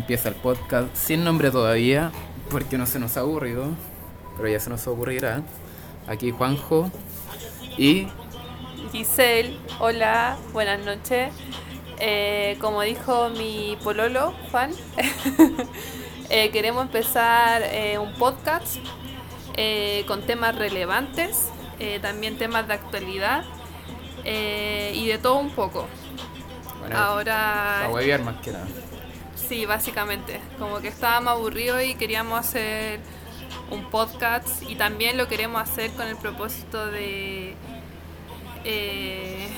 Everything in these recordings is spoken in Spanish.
Empieza el podcast sin nombre todavía, porque no se nos ha aburrido, pero ya se nos ocurrirá. Aquí Juanjo y Giselle, hola, buenas noches. Eh, como dijo mi pololo, Juan, eh, queremos empezar eh, un podcast con temas relevantes, también temas de actualidad y de todo un poco. bueno, Ahora, huevear más que nada. Sí, básicamente, como que estábamos aburridos y queríamos hacer un podcast y también lo queremos hacer con el propósito de eh,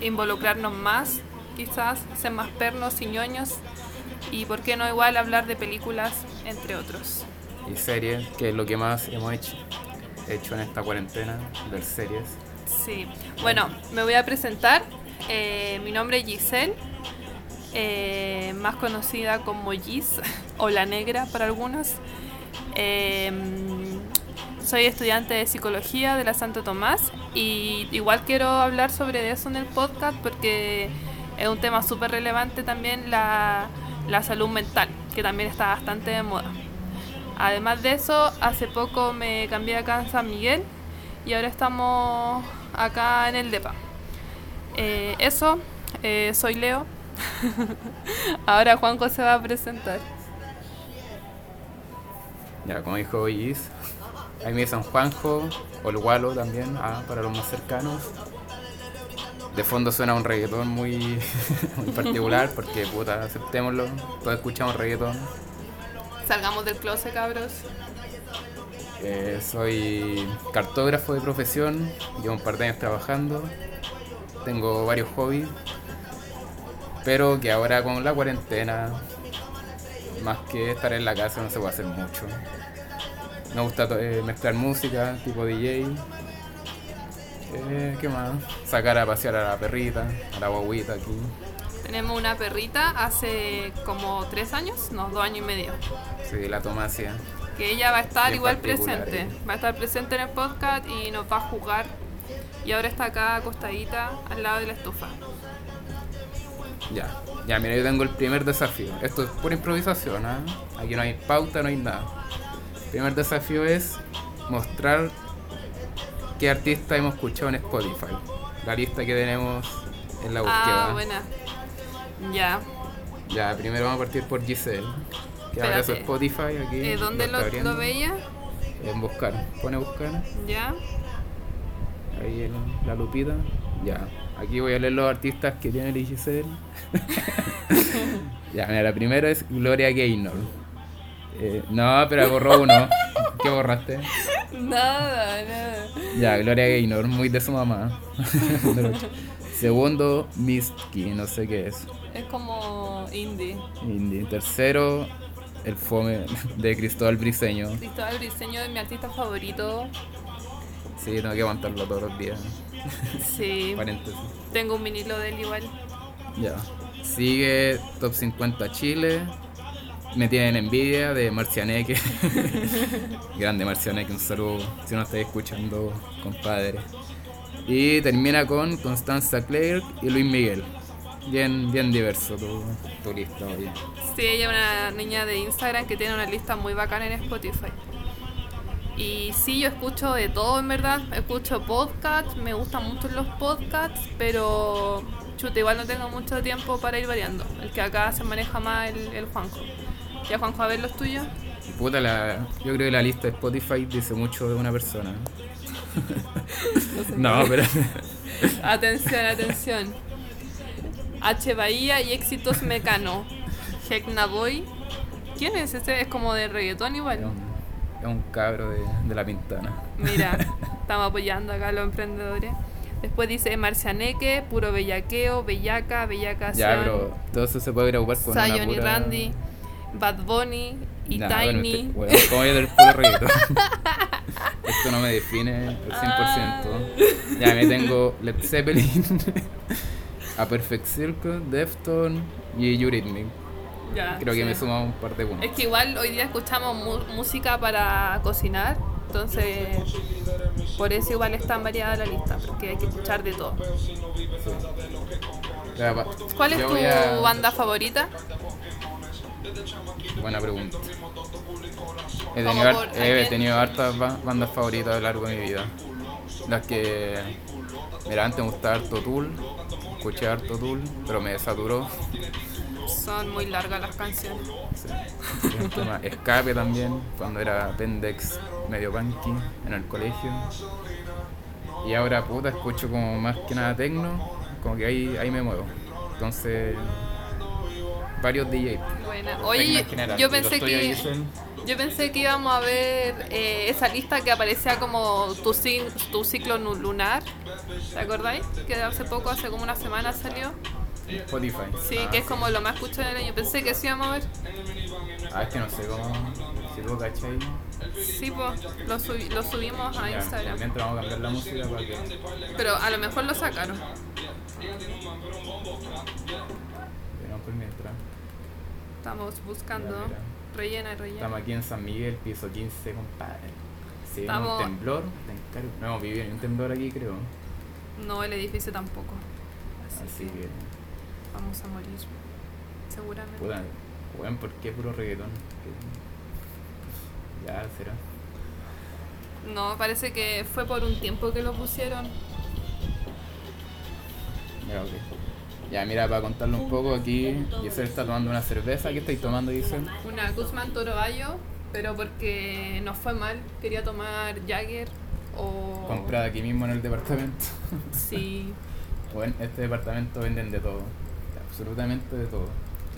involucrarnos más, quizás, ser más pernos y ñoños y por qué no igual hablar de películas, entre otros. Y series, que es lo que más hemos hecho, hecho en esta cuarentena, ver series. Sí, bueno, me voy a presentar. Eh, mi nombre es Giselle, eh, más conocida como Gis o La Negra para algunos. Eh, soy estudiante de psicología de la Santo Tomás y igual quiero hablar sobre eso en el podcast porque es un tema súper relevante también la, la salud mental, que también está bastante de moda. Además de eso, hace poco me cambié acá en San Miguel y ahora estamos acá en el DEPA. Eh, eso, eh, soy Leo. ahora Juanjo se va a presentar. Ya, como dijo Is, ahí me dicen Juanjo, o el Gualo también, ah, para los más cercanos. De fondo suena un reggaetón muy, muy particular, porque puta, aceptémoslo, todos escuchamos reggaetón. Salgamos del closet, cabros. Eh, soy cartógrafo de profesión, llevo un par de años trabajando, tengo varios hobbies, pero que ahora con la cuarentena, más que estar en la casa, no se puede hacer mucho. Me gusta eh, mezclar música, tipo DJ. Eh, ¿Qué más? Sacar a pasear a la perrita, a la guaguita aquí. Tenemos una perrita hace como tres años, no, dos años y medio. Sí, la tomasia. Que ella va a estar Bien igual presente. eh. Va a estar presente en el podcast y nos va a jugar. Y ahora está acá acostadita al lado de la estufa. Ya, ya, mira, yo tengo el primer desafío. Esto es pura improvisación, ¿ah? Aquí no hay pauta, no hay nada. El primer desafío es mostrar qué artista hemos escuchado en Spotify. La lista que tenemos en la búsqueda. Ah, buena. Ya. Ya, primero vamos a partir por Giselle. Que abre su Espérate. Spotify aquí. Eh, ¿Dónde lo, abriendo. lo veía? En buscar. Pone buscar. Ya. Ahí en la lupita. Ya. Aquí voy a leer los artistas que tiene el Giselle. ya, mira, la primera es Gloria Gaynor. Eh, no, pero borró uno. ¿Qué borraste? Nada, nada. Ya, Gloria Gaynor, muy de su mamá. Segundo, Misty, no sé qué es. Es como indie. Indie. Tercero, el fome de Cristóbal Briseño. Cristóbal Briseño es mi artista favorito. Sí, tengo que aguantarlo todos los días. Sí. Paréntesis. Tengo un vinilo de él igual. Ya. Sigue Top 50 Chile. Me tienen envidia de Marcianeque. Grande Marcianeque, un saludo si no estáis escuchando, compadre. Y termina con Constanza Clerc y Luis Miguel. Bien, bien diverso tu, tu lista, oye. Sí, ella es una niña de Instagram que tiene una lista muy bacana en Spotify. Y sí, yo escucho de todo en verdad. Escucho podcasts, me gustan mucho los podcasts, pero chuta, igual no tengo mucho tiempo para ir variando. El que acá se maneja más el, el Juanjo. Ya Juanjo, a ver los tuyos. Puta, la, yo creo que la lista de Spotify dice mucho de una persona. no, pero Atención, atención. H. Bahía y Éxitos Mecano. Hecna Boy. ¿Quién es ese? Es como de reggaetón igual. Es un cabro de, de la pintana. Mira, estamos apoyando acá a los emprendedores. Después dice Marcianeque, puro bellaqueo, bellaca, bellaca Ya, pero todo eso se puede preocupar con una Zion y pura... Randy, Bad Bunny y Nah, bueno, Tiny. este- bueno, ¿cómo voy a del puro reggaetón? Esto no me define al 100%. Ah. Ya me tengo Led Zeppelin, A Perfect Circle, Defton y Eurythmic. Ya, Creo que me suma un par de puntos. Es que igual hoy día escuchamos mu- música para cocinar, entonces por eso igual es tan variada la lista, porque hay que escuchar de todo. Ya, ¿Cuál es tu a- banda favorita? Buena pregunta. He tenido, por- har- ¿a he tenido hartas ba- bandas favoritas a lo largo de mi vida. Las que. Mira, antes me gustaba harto Tool, escuché harto Tool, pero me saturó. Son muy largas las canciones. Sí. Tema- Escape también, cuando era Pendex medio punky en el colegio. Y ahora puta escucho como más que nada tecno, como que ahí, ahí me muevo. Entonces, varios DJs. Buena. Oye, en general. yo pensé que yo pensé que íbamos a ver eh, esa lista que aparecía como tu, tu ciclo lunar. ¿Te acordáis? Que hace poco, hace como una semana salió. Spotify. Sí, Ah, que es como lo más escuchado del año. Pensé que sí íbamos a ver. Ah, es que no sé cómo. Si tú cachai. Sí, pues lo, subi- lo subimos a Ya, Instagram. Mientras vamos a cambiar la música para que. Pero a lo mejor lo sacaron. Por mientras. Estamos buscando. Ya, mira. Rellena y rellena. Estamos aquí en San Miguel, piso 15, compadre. Si Estamos- un temblor, te encargo. No hemos vivido ni un temblor aquí, creo. No, el edificio tampoco. Así, Así que que, vamos a morir. Seguramente. puta, weón, ¿por qué puro reggaetón? Ya, será. No, parece que fue por un tiempo que lo pusieron. Ya, ok. Ya, mira, para contarlo un poco, aquí Giselle está tomando una cerveza. ¿Qué estáis tomando, Giselle? Una Guzmán Toro Bayo, pero porque nos fue mal. Quería tomar Jagger o. Comprada aquí mismo en el departamento. Sí, Bueno, este departamento venden de todo. Absolutamente de todo.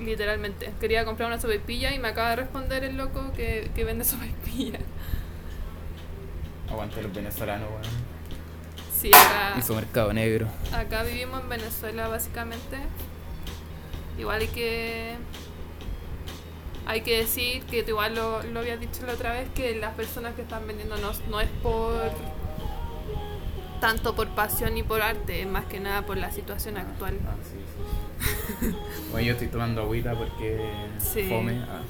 literalmente. Quería comprar una sopaipilla y me acaba de responder el loco que, que vende sopaipilla. Aguante los venezolanos, weón. Sí, acá, Y su mercado negro. acá vivimos en Venezuela básicamente. Igual hay que. Hay que decir que tú igual lo, lo habías dicho la otra vez que las personas que están vendiendo no, no es por tanto por pasión ni por arte, es más que nada por la situación actual. Ah, sí, sí. Bueno, yo estoy tomando agüita porque Sí. fome. Ah.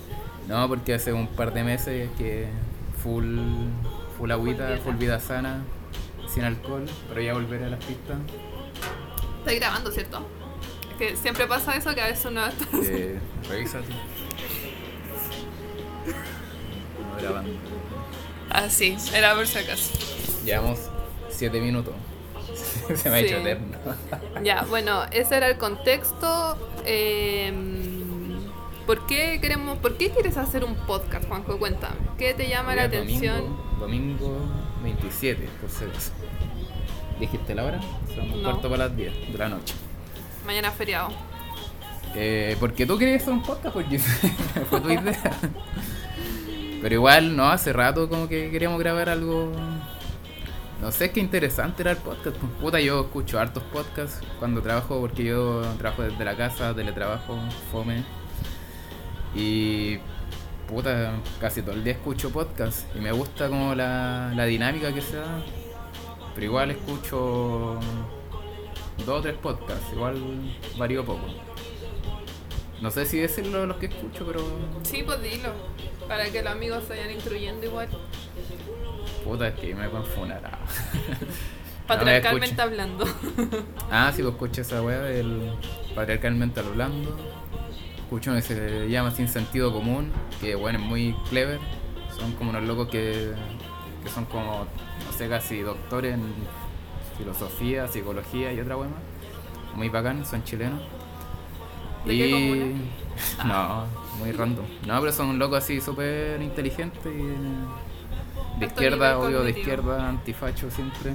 No, porque hace un par de meses que full, full agüita, full vida sana, sin alcohol, pero ya volveré a las pistas. Estoy grabando, ¿cierto? Es que siempre pasa eso que a veces uno está... Eh, revísate. No grabando. Ah, sí, era por si acaso. Llevamos 7 minutos. Se me ha Sí. hecho eterno. Ya, bueno, ese era el contexto. eh, ¿Por qué queremos, por qué quieres hacer un podcast, Juanjo? Cuéntame. ¿Qué te llama la Hoy atención? Domingo, domingo 27, por acaso. ¿Dijiste la hora? Son un No. cuarto para las 10 de la noche. Mañana feriado. Eh, porque tú querías hacer un podcast, porque fue tu idea. Pero igual, no, hace rato como que queríamos grabar algo. No sé, qué interesante era el podcast. pues, Puta, yo escucho hartos podcasts cuando trabajo, porque yo trabajo desde la casa, teletrabajo, fome. Y puta, casi todo el día escucho podcasts. Y me gusta como la, la dinámica que se da. Pero igual escucho dos o tres podcasts, igual varío poco. No sé si decirlo los que escucho, pero Sí, pues dilo. Para que los amigos se vayan instruyendo igual. Puta es que me pueden funar. ah. Patriarcalmente hablando. Ah, sí, pues escucho esa weá del patriarcalmente hablando. Escucho uno que se llama Sin Sentido Común, que bueno, es muy clever. Son como unos locos que, que son como, no sé, casi doctores en filosofía, psicología y otra weá más. Muy bacán, son chilenos. ¿De qué comuna? No, muy random. No, pero son locos así súper inteligentes y de izquierda, obvio, de izquierda, antifacho siempre.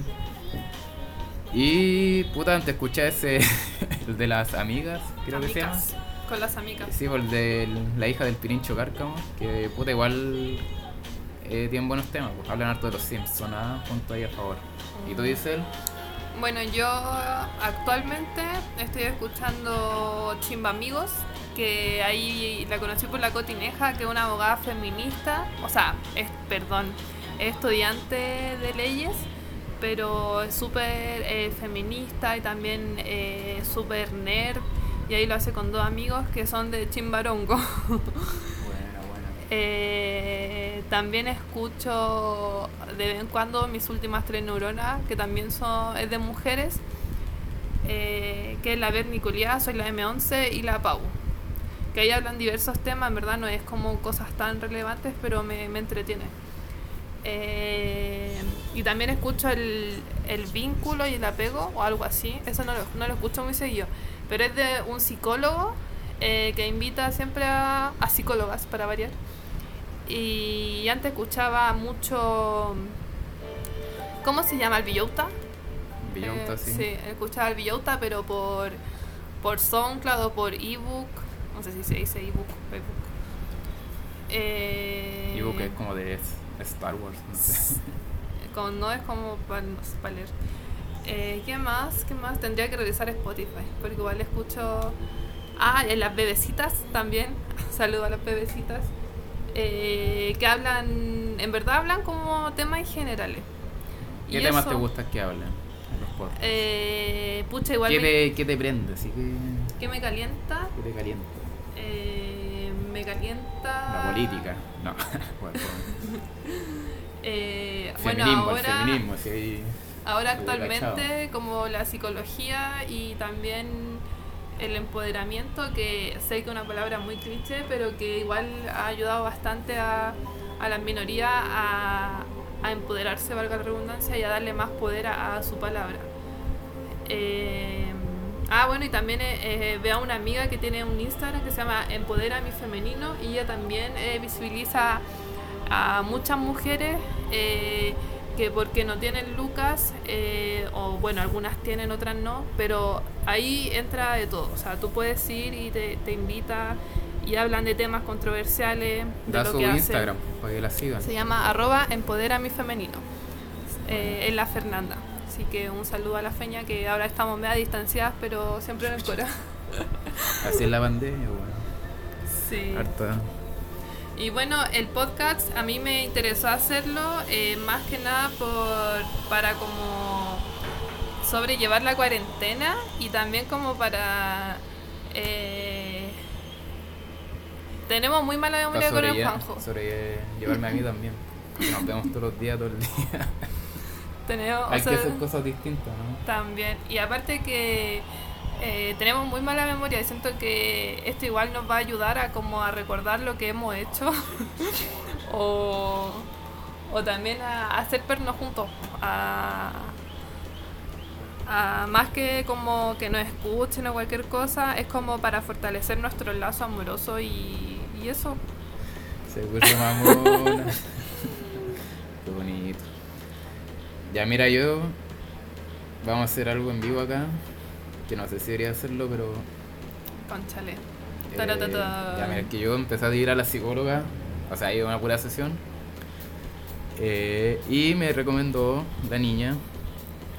Y puta, antes escuché ese, el de las amigas, creo que se llama. Amigas. Con las amigas. Sí, por el de la hija del Pirincho Cárcamo, que puta igual eh, tienen buenos temas, pues, hablan harto de los Sims, son nada punto ahí a favor. ¿Y tú dices él? Bueno, yo actualmente estoy escuchando Chimba Amigos, que ahí la conocí por la Cotineja, que es una abogada feminista, o sea, es, perdón, es estudiante de leyes, pero es súper eh, feminista y también eh, súper nerd, y ahí lo hace con dos amigos que son de Chimbarongo. Eh, también escucho de vez en cuando mis últimas tres neuronas, que también son es de mujeres, eh, que es la Verniculia, soy la M11 y la Pau. que ahí hablan diversos temas, en verdad no es como cosas tan relevantes, pero me, me entretiene. Eh, y también escucho el, el vínculo y el apego o algo así, eso no lo, no lo escucho muy seguido, pero es de un psicólogo eh, que invita siempre a, a psicólogas para variar. Y antes escuchaba mucho... ¿Cómo se llama? ¿El Villota? Billonta, Eh, sí. escuchaba el Villota, pero por, por SoundCloud o por ebook. No sé si se dice ebook o ebook. Eh, Ebook es como de Star Wars, no sé. con- no es como para leer. Eh, ¿Qué más? ¿Qué más? Tendría que revisar Spotify, porque igual escucho... Ah, en las bebecitas también. Saludo a las bebecitas. eh, que hablan, en verdad hablan como temas generales. ¿Qué Y temas eso, te gustan que hablen en los? Eh, pucha, igual ¿Qué me, te, ¿Qué te prende? Así que, ¿qué me calienta? ¿Qué te calienta? Eh, me calienta... La política. No. bueno. Eh, bueno, ahora... el feminismo, sí, Ahora actualmente como la psicología y también el empoderamiento, que sé que es una palabra muy cliché, pero que igual ha ayudado bastante a, a las minorías a, a empoderarse, valga la redundancia, y a darle más poder a, a su palabra. Eh, ah, bueno, y también eh, eh, veo a una amiga que tiene un Instagram que se llama Empodera mi Femenino y ella también eh, visibiliza a muchas mujeres eh, que porque no tienen lucas, o bueno, algunas tienen, otras no, pero ahí entra de todo. O sea, tú puedes ir y te, te invita y hablan de temas controversiales, de Da lo su que hacen. Instagram para que la sigan. Se llama arroba empodera mi femenino. Es la Fernanda. Así que un saludo a la feña que ahora estamos media distanciadas, pero siempre en el cora. Así es la pandemia, bueno. Sí. Harta. Y bueno, el podcast a mí me interesó hacerlo eh, más que nada por para como sobrellevar la cuarentena y también como para eh, tenemos muy mala memoria con el Juanjo. sobre llevarme a mí también. Nos vemos todos los días, todo el día. Tenemos, o Hay sea, que hacer cosas distintas, ¿no? También. Y aparte que eh, tenemos muy mala memoria y siento que esto igual nos va a ayudar a como a recordar lo que hemos hecho. o, o también a, a hacer pernos juntos. A, a más que como que nos escuchen o cualquier cosa, es como para fortalecer nuestro lazo amoroso y, y eso. Se puso mamona. Qué bonito. Ya mira yo. Vamos a hacer algo en vivo acá. Que no sé si debería hacerlo, pero. Conchale. eh, ya mira, que yo empecé a ir a la psicóloga. O sea, iba a una pura sesión. eh, y me recomendó la niña.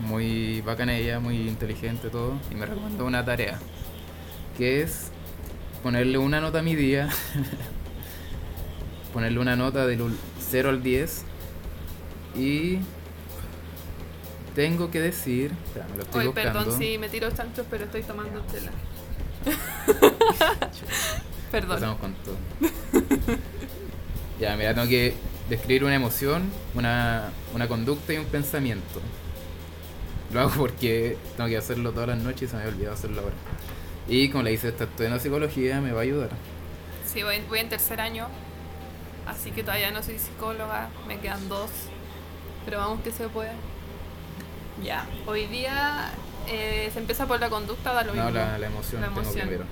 Muy bacana ella, muy inteligente todo. Y me recomendó una tarea. Que es ponerle una nota a mi día. ponerle una nota del 0 al 10. Y tengo que decir. Espera, me lo estoy Hoy, buscando. perdón si me tiro chanchos, pero estoy tomando tela. perdón. Empezamos con todo. ya, mira, tengo que describir una emoción, una, una conducta y un pensamiento. Lo hago porque tengo que hacerlo todas las noches y se me había olvidado hacerlo ahora. Y como le dice, está estudiando psicología, me va a ayudar. Sí, voy, voy en tercer año, así que todavía no soy psicóloga, me quedan dos, pero vamos que se puede. Ya, hoy día eh, se empieza por la conducta, da lo No, mismo. la, la emoción La tengo emoción. primero.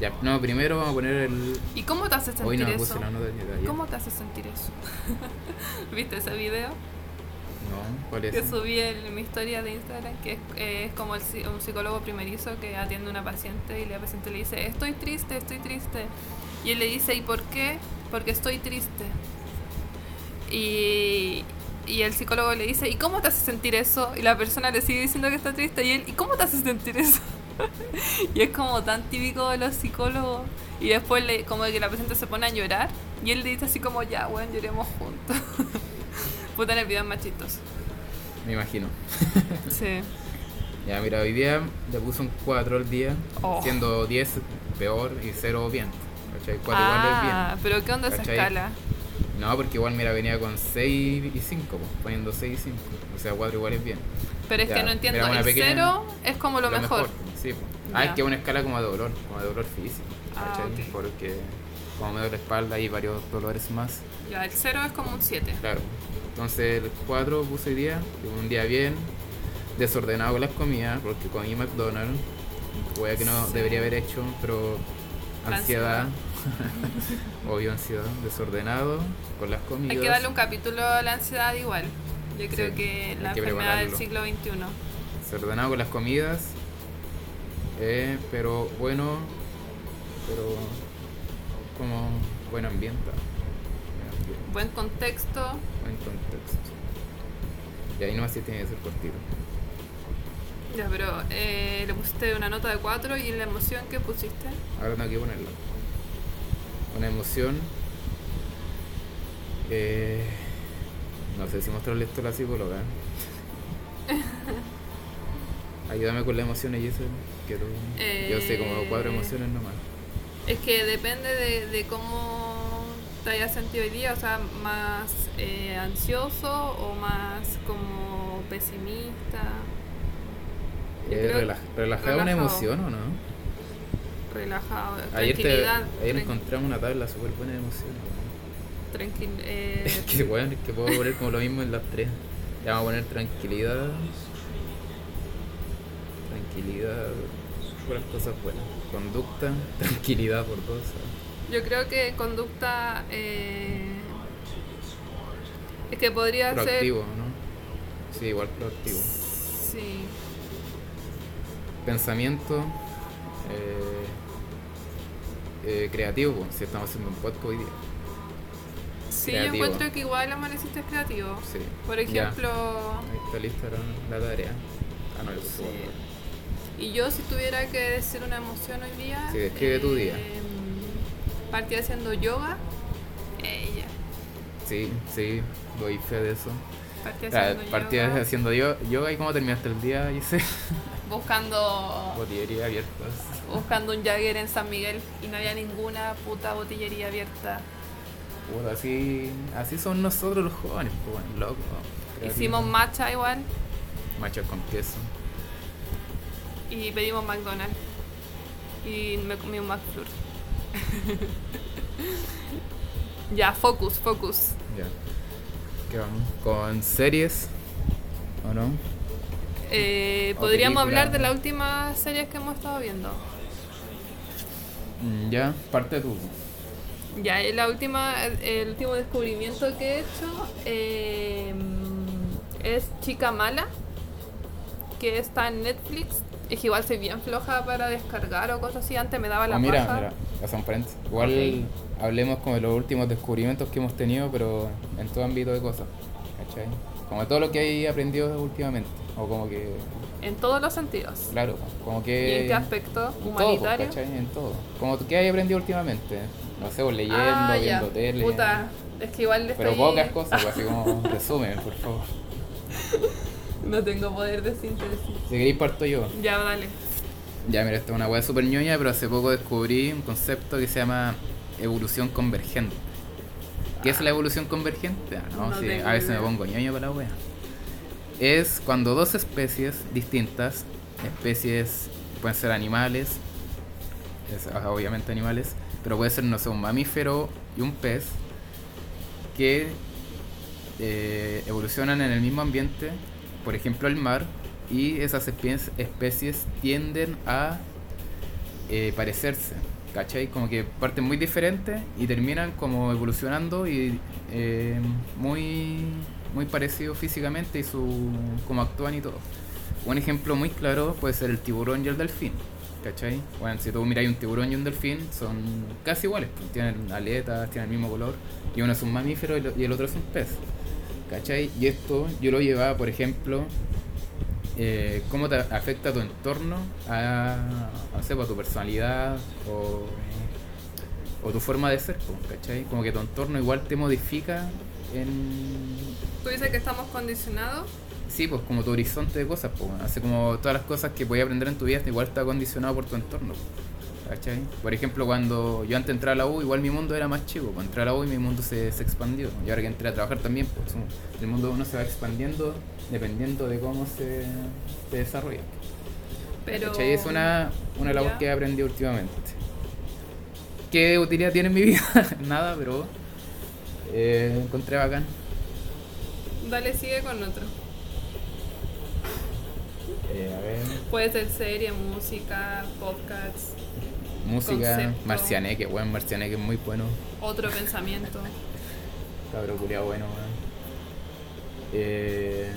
Ya, no, primero vamos a poner el... ¿Y cómo te hace sentir Hoy no eso? puse la nota de. ¿Cómo te hace sentir eso? ¿Viste ese video? No, ¿cuál es? Que subí en mi historia de Instagram, que es, eh, es como el un psicólogo primerizo que atiende a una paciente y la paciente le dice, estoy triste, estoy triste. Y él le dice, ¿y por qué? Porque estoy triste. Y, y el psicólogo le dice, ¿y cómo te hace sentir eso? Y la persona le sigue diciendo que está triste y él, ¿y cómo te hace sentir eso? y es como tan típico de los psicólogos. Y después le, como que la paciente se pone a llorar y él le dice así como, ya, bueno, lloremos juntos. Puta en el video chistoso. Me imagino. Sí. Ya, mira, hoy día le puse un 4 al día, Oh. siendo 10 peor y 0 bien. ¿Cachai? 4 igual es bien. ah, pero ¿qué onda esa escala? No, porque igual, mira, venía con 6 y 5, pues, poniendo 6 y 5. O sea, 4 igual es bien. Pero es Ya, que no entiendo, el pequeña- cero es como lo, mejor. pues, Sí, pues. Ah, es que es una escala como de dolor, como de dolor físico. Ah. Porque como me duele la espalda y varios dolores más. Ya, el 0 es como un 7. Claro. Entonces el 4 puse día, un día bien, desordenado con las comidas, porque comí McDonald's, hueá que no Sí. debería haber hecho, pero ansiedad, obvio ansiedad, desordenado con las comidas. Hay que darle un capítulo a la ansiedad igual. Yo creo Sí, que la que enfermedad del siglo XXI. Desordenado con las comidas, eh, pero bueno, pero como buen ambiente. Buen ambiente. Buen contexto. Buen contexto. Y ahí nomás sí tiene que ser cortito. Ya, pero eh, le pusiste una nota de 4 y la emoción que pusiste. Ahora tengo que ponerla. Una emoción. eh, no sé si mostrarle esto a la psicóloga. Ayúdame con las emociones. Que tú- Yo sé como cuatro Eh, emociones nomás. Es que depende de, de cómo te hayas sentido hoy día, o sea, más eh, ansioso o más como pesimista, Eh, creo- rela- relajada una relajado. emoción o no? Relajado, Ayer, te, ayer encontramos una tabla súper buena de emociones. tranquil- eh, Es que bueno, es que puedo poner como lo mismo en las tres. Ya vamos a poner tranquilidad. Tranquilidad. Puras cosas buenas. Conducta, tranquilidad por dos. yo creo que conducta eh, es que podría ser Proactivo, ¿no? Sí, igual proactivo. sí, Pensamiento. eh, eh, creativo, pues, si estamos haciendo un podcast hoy día. sí Creativo. yo encuentro que igual amaneciste creativo. Sí. Por Ya. ejemplo, Ahí está lista la, la tarea. Ah, no, puse Sí. Y yo si tuviera que decir una emoción hoy día... Sí, describe tu día. Partí haciendo yoga. Ella. Sí, sí, doy fe de eso. Partí Ah, haciendo Partí yoga. haciendo yo- yoga y cómo terminaste el día, Gise. Buscando, Botillería abiertas. buscando un Jagger en San Miguel y no había ninguna puta botillería abierta. Puta, así, así son nosotros los jóvenes, pues bueno, loco. Hicimos matcha igual machos con queso. y pedimos McDonald's. Y me comí un McFlurry. ya, focus, focus. Ya. ¿Qué vamos? Con series, ¿o no? Eh, Podríamos película. hablar de las últimas series que hemos estado viendo. Mm, ya, parte tú. Ya, y la última, el último descubrimiento que he hecho eh, es Chica Mala, que está en Netflix. Es que igual soy bien floja para descargar o cosas así. Antes me daba la Oh, mira, paja. mira, un paréntesis. Igual hablemos como de los últimos descubrimientos que hemos tenido, pero en todo ámbito de cosas. ¿Cachai? Como todo lo que hay aprendido últimamente. O como que, En todos los sentidos. claro, como ¿Y que... en qué aspecto? En todo, pues, ¿Humanitario? En todo. Como ¿qué hay aprendido últimamente? No sé, pues, leyendo, ah, ya. viendo tele. Puta, es que igual le Pero estoy- pocas cosas, pues, así como resumen, por favor. No tengo poder de síntesis. Si queréis parto yo. Ya, dale. Ya, mira, esta es una weá súper ñoña, pero hace poco descubrí un concepto que se llama evolución convergente. ¿Qué es la evolución convergente? Ah, no, No sí, tengo a veces idea. me pongo ñoño para la wea. Es cuando dos especies distintas, especies pueden ser animales, es, ah, obviamente animales, pero puede ser, no sé, un mamífero y un pez, que eh, evolucionan en el mismo ambiente, por ejemplo el mar, y esas espe- especies tienden a eh, parecerse, ¿cachai? Como que parten muy diferentes y terminan como evolucionando y eh, muy, muy parecidos físicamente y su cómo actúan y todo. Un ejemplo muy claro puede ser el tiburón y el delfín. ¿Cachai? Bueno, si tú miras un tiburón y un delfín, son casi iguales. pues, Tienen aletas, tienen el mismo color. Y uno es un mamífero y el otro es un pez. ¿Cachai? Y esto yo lo llevaba, por ejemplo, eh, cómo te afecta tu entorno a, no sé, pues, a tu personalidad o, o tu forma de ser, pues, ¿cachai? Como que tu entorno igual te modifica en... ¿Tú dices que estamos condicionados? Sí, pues como tu horizonte de cosas, pues, hace como todas las cosas que podías aprender en tu vida, igual está condicionado por tu entorno, pues, ¿cachai? Por ejemplo, cuando yo antes de entrar a la U, igual mi mundo era más chico, cuando entré a la U y mi mundo se, se expandió, y ahora que entré a trabajar también, pues el mundo uno se va expandiendo dependiendo de cómo se, se desarrolla. Pero. ¿Cachai? Es una, una labor Ya. que he aprendido últimamente. ¿Qué utilidad tiene en mi vida? Nada, pero eh, encontré bacán. Dale, sigue con otro. Eh, a ver, Puede ser serie, música, podcast, música, Concepto. Marcianeque, weón, Marcianeque es muy bueno. otro pensamiento. Cabro culiao bueno, weón. Eh,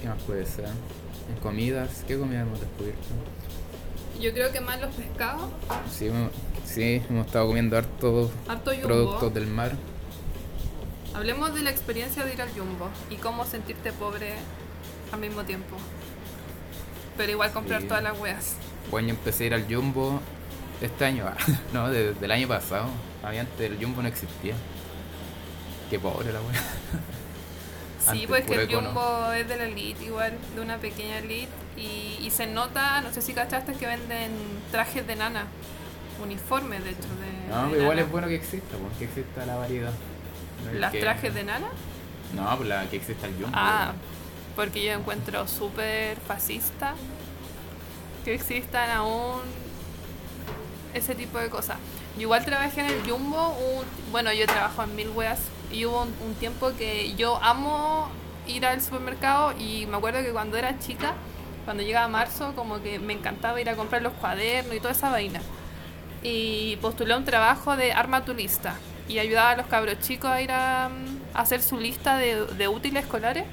¿Qué más puede ser? En comidas, ¿qué comida hemos descubierto? Yo creo que más los pescados. Sí, sí, hemos estado comiendo hartos Harto productos del mar. Hablemos de la experiencia de ir al Jumbo y cómo sentirte pobre al mismo tiempo. Pero igual comprar Sí. todas las weas. Bueno, yo empecé a ir al Jumbo este año, no, desde el año pasado. Había antes el Jumbo no existía. Qué pobre la wea. Sí, pues que el. Jumbo es de la elite igual, de una pequeña elite. Y, y se nota, no sé si cachaste, que venden trajes de nana. Uniformes, de hecho. De, No, de igual nana. es bueno que exista, pues, que exista la variedad. No ¿Las que- trajes de nana? No, pues la que exista el Jumbo. Ah, porque yo encuentro súper fascista que existan aún ese tipo de cosas. Yo igual trabajé en el Jumbo, un- bueno, yo trabajo en mil weas y hubo un, tiempo que yo amo ir al supermercado y me acuerdo que cuando era chica, cuando llegaba marzo, como que me encantaba ir a comprar los cuadernos y toda esa vaina. Y postulé un trabajo de arma y ayudaba a los cabros chicos a ir a, mm, a hacer su lista de, de útiles escolares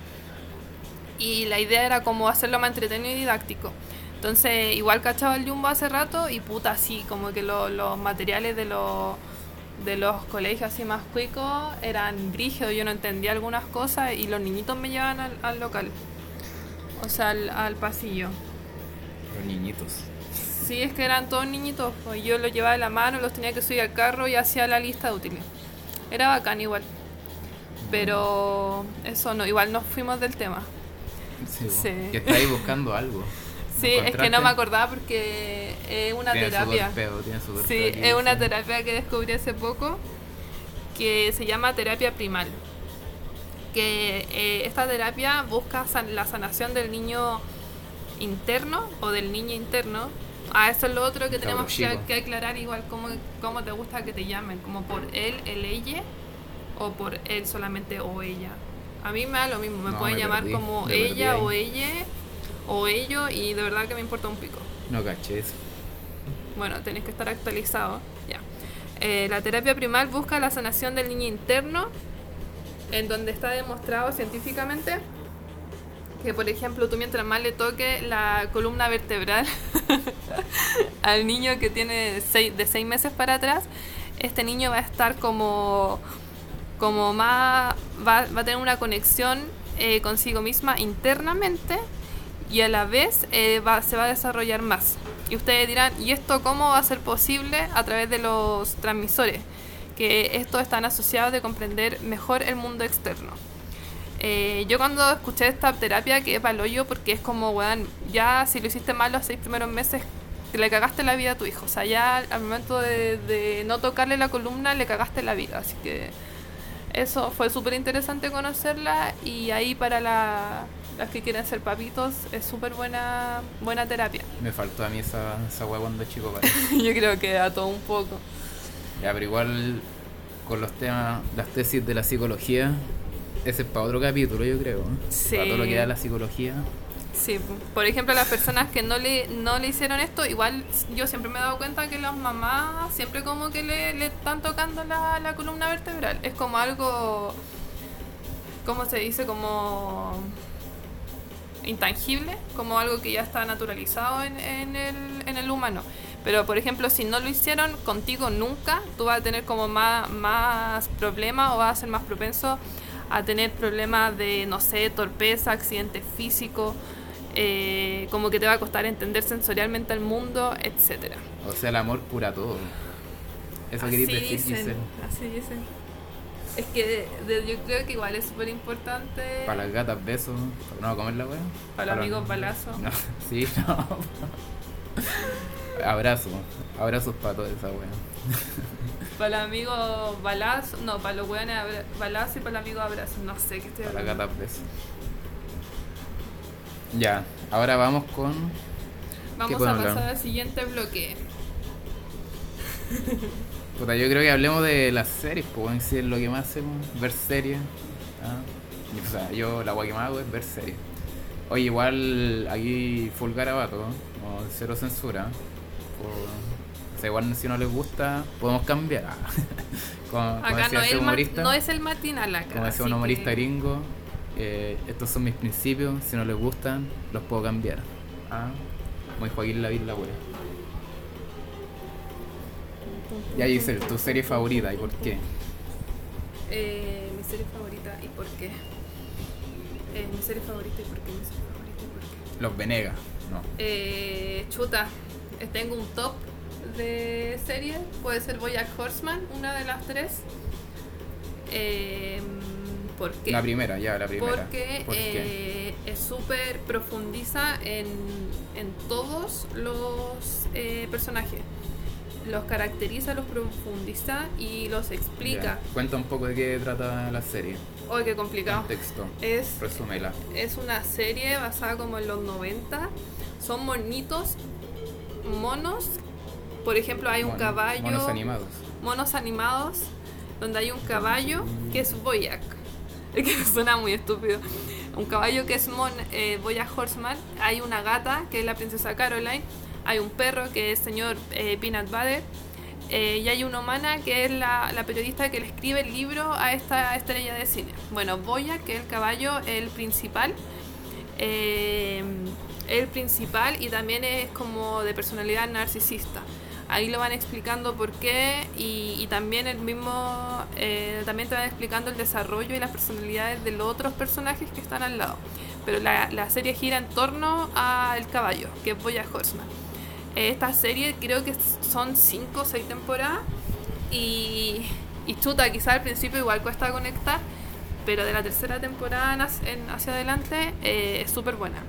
y la idea era como hacerlo más entretenido y didáctico. Entonces, igual cachaba el Jumbo hace rato y puta, así, como que lo- los materiales de los, de los colegios así más cuicos eran brígidos, yo no entendía algunas cosas y los niñitos me llevaban al, al local, o sea, al, al pasillo. Los niñitos. Sí, es que eran todos niñitos, pues yo los llevaba de la mano, los tenía que subir al carro y hacía la lista de útiles. Era bacán igual. Pero eso no, igual nos fuimos del tema. Sí. Que estáis buscando algo. Sí, es que no me acordaba porque es una Tiene su terapia. golpeo, tiene su Sí, es una terapia que descubrí hace poco que se llama terapia primal. Que eh, esta terapia busca san- la sanación del niño interno o del niño interno. Ah, eso es lo otro que tenemos que, que aclarar igual cómo, cómo te gusta que te llamen, como por él, el ella o por él solamente o ella. A mí me da lo mismo, me No, pueden me llamar perdí, como ella o ella o ello y de verdad que me importa un pico. No caché eso. Bueno, tenés que estar actualizado. Ya. Eh, la terapia primal busca la sanación del niño interno, en donde está demostrado científicamente que, por ejemplo, tú mientras más le toque la columna vertebral al niño que tiene seis, de seis meses para atrás, este niño va a estar como, como más, va, va a tener una conexión eh, consigo misma internamente y a la vez eh, va- se va a desarrollar más. Y ustedes dirán, ¿y esto cómo va a ser posible? A través de los transmisores, que estos están asociados de comprender mejor el mundo externo. Eh, yo cuando escuché esta terapia quedé pa'l hoyo porque es como, weón, ya si lo hiciste mal los seis primeros meses, le cagaste la vida a tu hijo. O sea, ya al momento de, de no tocarle la columna, le cagaste la vida. Así que eso fue súper interesante conocerla y ahí para la- las que quieren ser papitos es súper buena, buena terapia. Me faltó a mí esa, esa weá cuando chico, parece. Yo creo que a todo un poco. Ya, pero igual con los temas, las tesis de la psicología, ese es para otro capítulo, yo creo. ¿eh? Sí. Para todo lo que da la psicología. Sí, por ejemplo, las personas que no le, no le hicieron esto, igual yo siempre me he dado cuenta que las mamás siempre como que le, le están tocando la, la columna vertebral. Es como algo, ¿cómo se dice? Como intangible, como algo que ya está naturalizado en, en, el, en el humano. Pero, por ejemplo, si no lo hicieron contigo nunca, tú vas a tener como más, más problemas o vas a ser más propenso a tener problemas de, no sé, torpeza, accidentes físicos, eh, como que te va a costar entender sensorialmente el mundo, etcétera. O sea, el amor cura todo. Eso quería decir, así dicen. Es que de- yo creo que igual es súper importante Para las gatas, besos. ¿No comer la weá? para los amigos balazos. No, sí, no. Abrazo. Abrazos para toda esa weá. Para los amigos balazo, no, para los weones balazo y para los amigos abrazo. No sé qué estoy Para las gatas, besos. Ya. ahora vamos con. Vamos a pasar hablar? al siguiente bloque. Puta, yo creo que hablemos de las series, pues, sí es lo que más hacemos, ver series. ¿ah? Y, O sea, yo la agua que más hago es ver series. Oye, igual aquí full garabato, ¿no? cero censura. O sea, igual si no les gusta, podemos cambiar. ah. como, como Acá decía no ese humorista, no es el matinal acá. como decía un humorista que- gringo, eh, estos son mis principios, si no les gustan, los puedo cambiar. ¿ah? Muy Joaquín Lavín la wea. Ya Giselle, tu serie favorita y por qué. Eh, mi serie favorita y por qué. Eh, mi serie favorita y por qué. Mi serie favorita y por qué. Los Venegas, no. Eh, chuta, eh, tengo un top de series. Puede ser Boyack Horseman, una de las tres. Eh, ¿Por qué? La primera, ya, la primera. Porque eh, es súper profundiza en, en todos los eh, personajes. Los caracteriza, los profundiza y los explica. Ya. Cuenta un poco de qué trata la serie. Oh, qué complicado. Contexto. Es, Resúmela. es una serie basada como en los 90. Son monitos, monos. Por ejemplo, hay un Mono- caballo. Monos animados. monos animados donde hay un caballo que es Boyack. Es que suena muy estúpido. Un caballo que es Mon, eh, Boyack Horseman. Hay una gata que es la princesa Caroline. Hay un perro que es señor eh, Peanut Butter. eh, y hay una humana que es la, la periodista que le escribe el libro a esta estrella de cine. Bueno, Boyack, que es el caballo, el principal. eh, el principal y también es como de personalidad narcisista. Ahí lo van explicando por qué y, y también el mismo, eh, también te van explicando el desarrollo y las personalidades de los otros personajes que están al lado. Pero la, la serie gira en torno al caballo, que es Boya Horseman. Esta serie creo que son 5 o 6 temporadas y, y chuta, quizá al principio igual cuesta conectar, pero de la tercera temporada en- hacia adelante eh, es súper buena.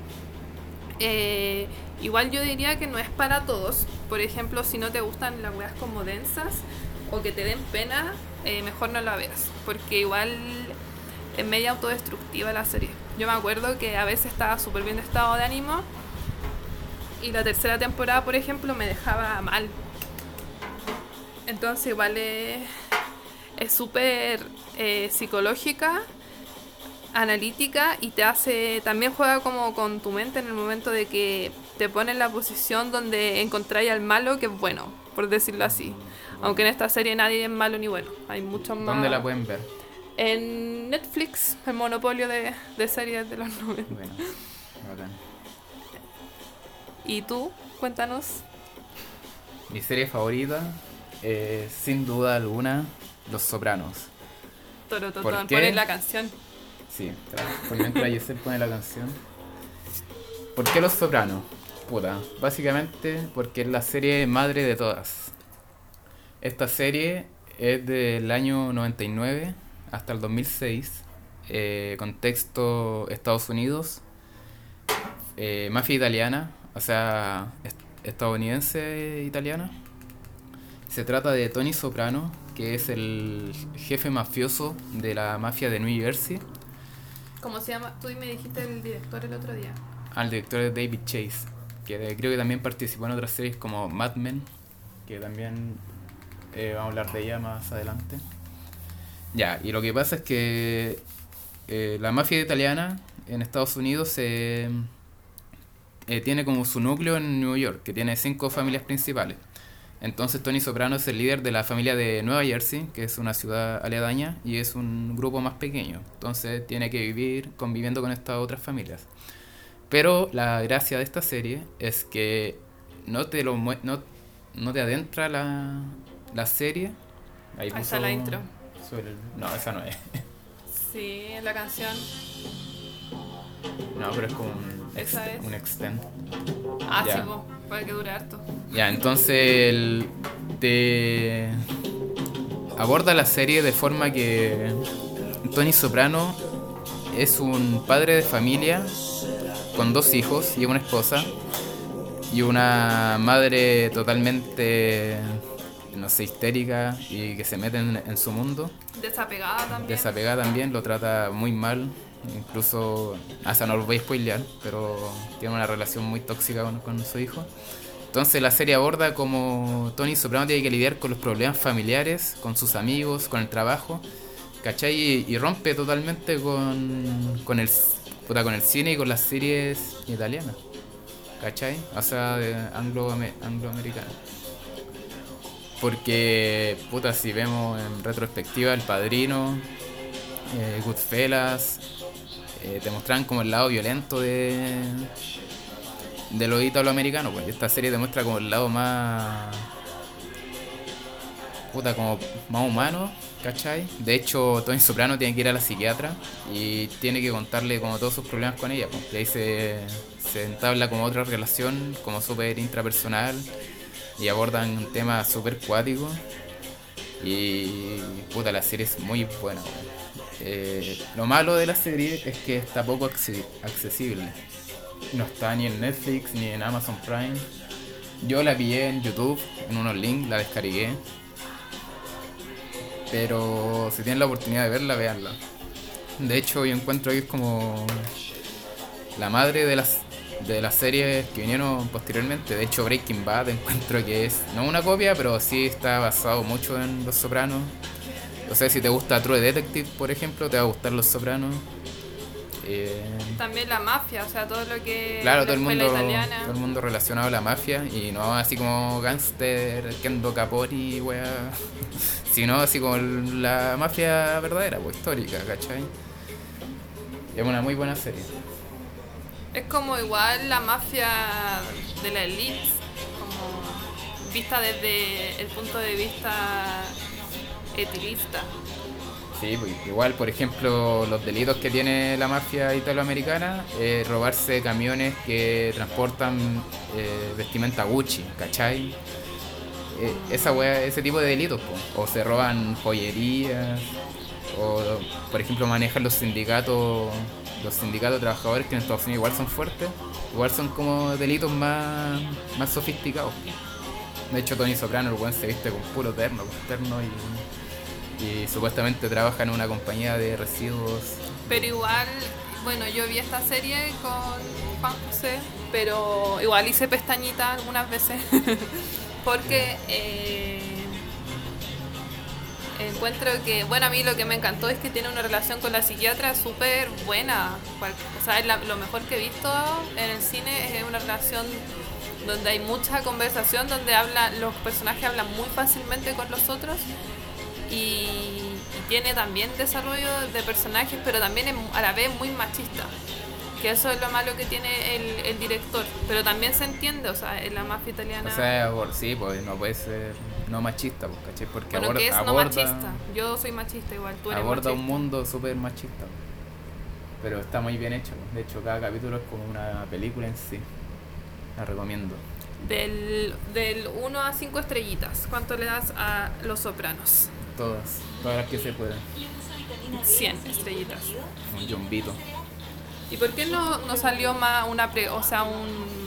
Eh, igual yo diría que no es para todos. Por ejemplo, si no te gustan las weas como densas o que te den pena, eh, mejor no la veas. Porque igual es media autodestructiva la serie. Yo me acuerdo que a veces estaba súper bien de estado de ánimo y la tercera temporada, por ejemplo, me dejaba mal. Entonces igual es súper eh, psicológica analítica y te hace también juega como con tu mente en el momento de que te pone en la posición donde encontráis al malo que es bueno, por decirlo así. Aunque en esta serie nadie es malo ni bueno, hay muchos más. ¿Dónde la pueden ver? En Netflix, el monopolio de, de series de los 90. Bueno, bacán. ¿Y tú? Cuéntanos. Mi serie favorita, eh, sin duda alguna, Los Sopranos. Toro, ¿Por totón, qué? la canción. Sí, por mientras Giselle pone la canción. ¿Por qué Los Sopranos? Puta, básicamente porque es la serie madre de todas. Esta serie es del año 99 hasta el 2006. eh, contexto Estados Unidos. eh, mafia italiana, o sea, est- estadounidense italiana. Se trata de Tony Soprano, que es el jefe mafioso de la mafia de New Jersey. ¿Cómo se llama? Tú me dijiste el director el otro día. al director de David Chase, que de- creo que también participó en otras series como Mad Men, que también eh, vamos a hablar de ella más adelante. Ya, y lo que pasa es que eh, la mafia italiana en Estados Unidos se eh, tiene como su núcleo en New York, que tiene cinco familias principales. Entonces Tony Soprano es el líder de la familia de Nueva Jersey, que es una ciudad aledaña y es un grupo más pequeño. Entonces tiene que vivir conviviendo con estas otras familias. Pero la gracia de esta serie es que no te lo no, no te adentra la, la serie. Ahí Ahí está la intro. no, esa no es. Sí, es la canción. No, pero es como un, Esa es. un extend. Ah, Ya. sí, po, para que dure harto. Ya, entonces el- te aborda la serie de forma que Tony Soprano es un padre de familia con dos hijos y una esposa y una madre totalmente, no sé, histérica y que se mete en, en su mundo. Desapegada también. Desapegada también, lo trata muy mal Incluso, hasta no lo voy a spoilear, pero tiene una relación muy tóxica con, con su hijo. Entonces la serie aborda como Tony Soprano tiene que lidiar con los problemas familiares, con sus amigos, con el trabajo, ¿cachai? Y, rompe totalmente con, con, el, puta, con el cine y con las series italianas, ¿cachai? O sea, anglo, angloamericana. Porque, puta, si vemos en retrospectiva El Padrino, eh, Goodfellas, eh, te mostraban como el lado violento de, de lo italoamericano, pues esta serie demuestra como el lado más. puta, como más humano, ¿cachai? De hecho, Tony Soprano tiene que ir a la psiquiatra y tiene que contarle como todos sus problemas con ella, pues. Y ahí se, se entabla como otra relación, como súper intrapersonal, y abordan un tema súper cuático. Y puta, la serie es muy buena, eh, lo malo de la serie es que está poco accesible. No está ni en Netflix ni en Amazon Prime. Yo la pillé en YouTube, en unos links, la descargué. Pero si tienen la oportunidad de verla, veanla. De hecho, yo encuentro que es como la madre de las de las series que vinieron posteriormente. De hecho, Breaking Bad encuentro que es no una copia, pero sí está basado mucho en Los Sopranos. O sea, si te gusta True Detective, por ejemplo, te va a gustar Los Sopranos. Eh, También la mafia, o sea, todo lo que. Claro, todo el, mundo, todo el mundo relacionado a la mafia y no así como gangster, Kendo Capori, wea. sino así como la mafia verdadera, pues histórica, ¿cachai? es una muy buena serie. Es como igual la mafia de la elite, como vista desde el punto de vista Sí, pues, igual, por ejemplo, los delitos que tiene la mafia italoamericana, es robarse camiones que transportan eh, vestimenta Gucci, ¿cachai? Eh, esa ese tipo de delitos, o se roban joyerías, o por ejemplo manejan los sindicatos, los sindicatos de trabajadores que en Estados Unidos igual son fuertes, igual son como delitos más, más sofisticados. De hecho, Tony Soprano, el buen se viste con puro terno, con terno y y supuestamente trabaja en una compañía de residuos. Pero igual, bueno, yo vi esta serie con Juan José, pero igual hice pestañita algunas veces, porque eh, encuentro que, bueno, a mí lo que me encantó es que tiene una relación con la psiquiatra súper buena. O sea, es lo mejor que he visto en el cine, es una relación donde hay mucha conversación, donde habla, los personajes hablan muy fácilmente con los otros y, tiene también desarrollo de personajes, pero también es a la vez muy machista. Que eso es lo malo que tiene el, el director. Pero también se entiende, o sea, en la mafia italiana. O sea, sí, pues no puede ser no machista, pues, ¿cachai? Porque bueno, aborda, que es no machista. Yo soy machista igual, tú eres Aborda un mundo súper machista. Pero está muy bien hecho. De hecho, cada capítulo es como una película en sí. La recomiendo. Del, del 1 a 5 estrellitas, ¿cuánto le das a Los Sopranos? Todas, todas las que se puedan. 100 estrellitas. Un yombito. ¿Y por qué no, no salió más una pre, o sea, un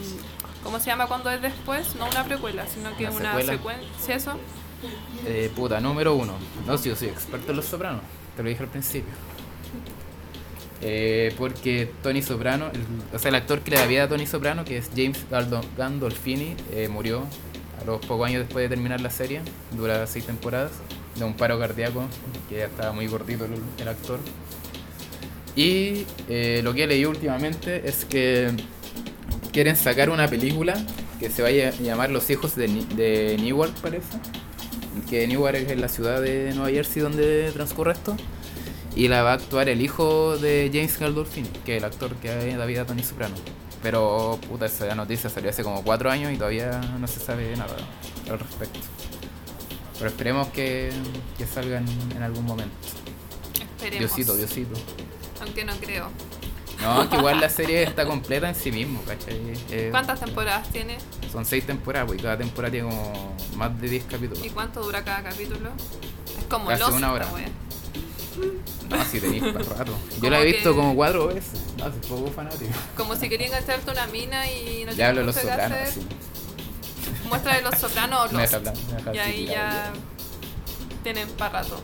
¿cómo se llama cuando es después? No una precuela, sino que una, secuencia, eso? Eh, puta, número uno. No, si yo soy experto en los sopranos, te lo dije al principio. Eh, porque Tony Soprano, o sea, el actor que le da vida a Tony Soprano, que es James Gandolfini, eh, murió a los pocos años después de terminar la serie, dura seis temporadas de un paro cardíaco, que ya estaba muy gordito el, actor. Y eh, lo que he leído últimamente es que quieren sacar una película que se vaya a llamar Los hijos de, de Newark, parece. Que Newark es la ciudad de Nueva Jersey donde transcurre esto. Y la va a actuar el hijo de James Gandolfini, que es el actor que da vida a Tony Soprano. Pero, puta, esa noticia salió hace como cuatro años y todavía no se sabe nada al respecto. Pero esperemos que, que salgan en algún momento. Esperemos. Diosito, Diosito. Aunque no creo. No, que igual la serie está completa en sí mismo, ¿cachai? Eh, ¿Cuántas temporadas tiene? Son seis temporadas, pues, y cada temporada tiene como más de 10 capítulos. ¿Y cuánto dura cada capítulo? Es como Casi una hora. No, si tenéis para rato. Yo la he visto como cuatro veces. No, soy poco fanático. Como si querían gastarte una mina y no Ya hablo de los sopranos, sí muestra de los sopranos o los. y ahí ya tienen para rato.